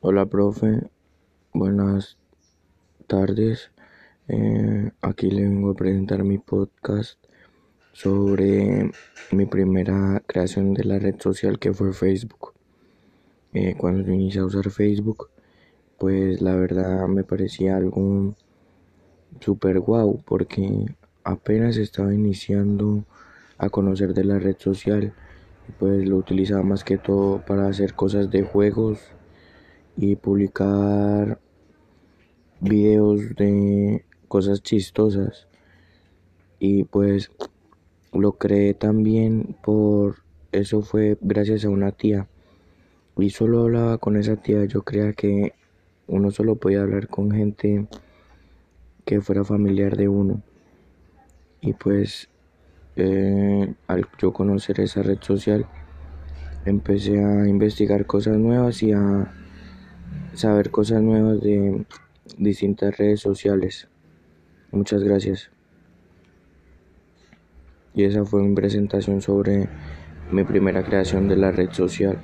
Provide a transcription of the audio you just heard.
Hola, profe. Buenas tardes. Eh, aquí le vengo a presentar mi podcast sobre mi primera creación de la red social que fue Facebook. Eh, cuando yo inicié a usar Facebook, pues la verdad me parecía algo super guau porque apenas estaba iniciando a conocer de la red social pues lo utilizaba más que todo para hacer cosas de juegos y publicar videos de cosas chistosas. Y pues lo creé también por eso fue gracias a una tía. Y solo hablaba con esa tía. Yo creía que uno solo podía hablar con gente que fuera familiar de uno. Y pues eh, al yo conocer esa red social empecé a investigar cosas nuevas y a saber cosas nuevas de distintas redes sociales. Muchas gracias. Y esa fue mi presentación sobre mi primera creación de la red social.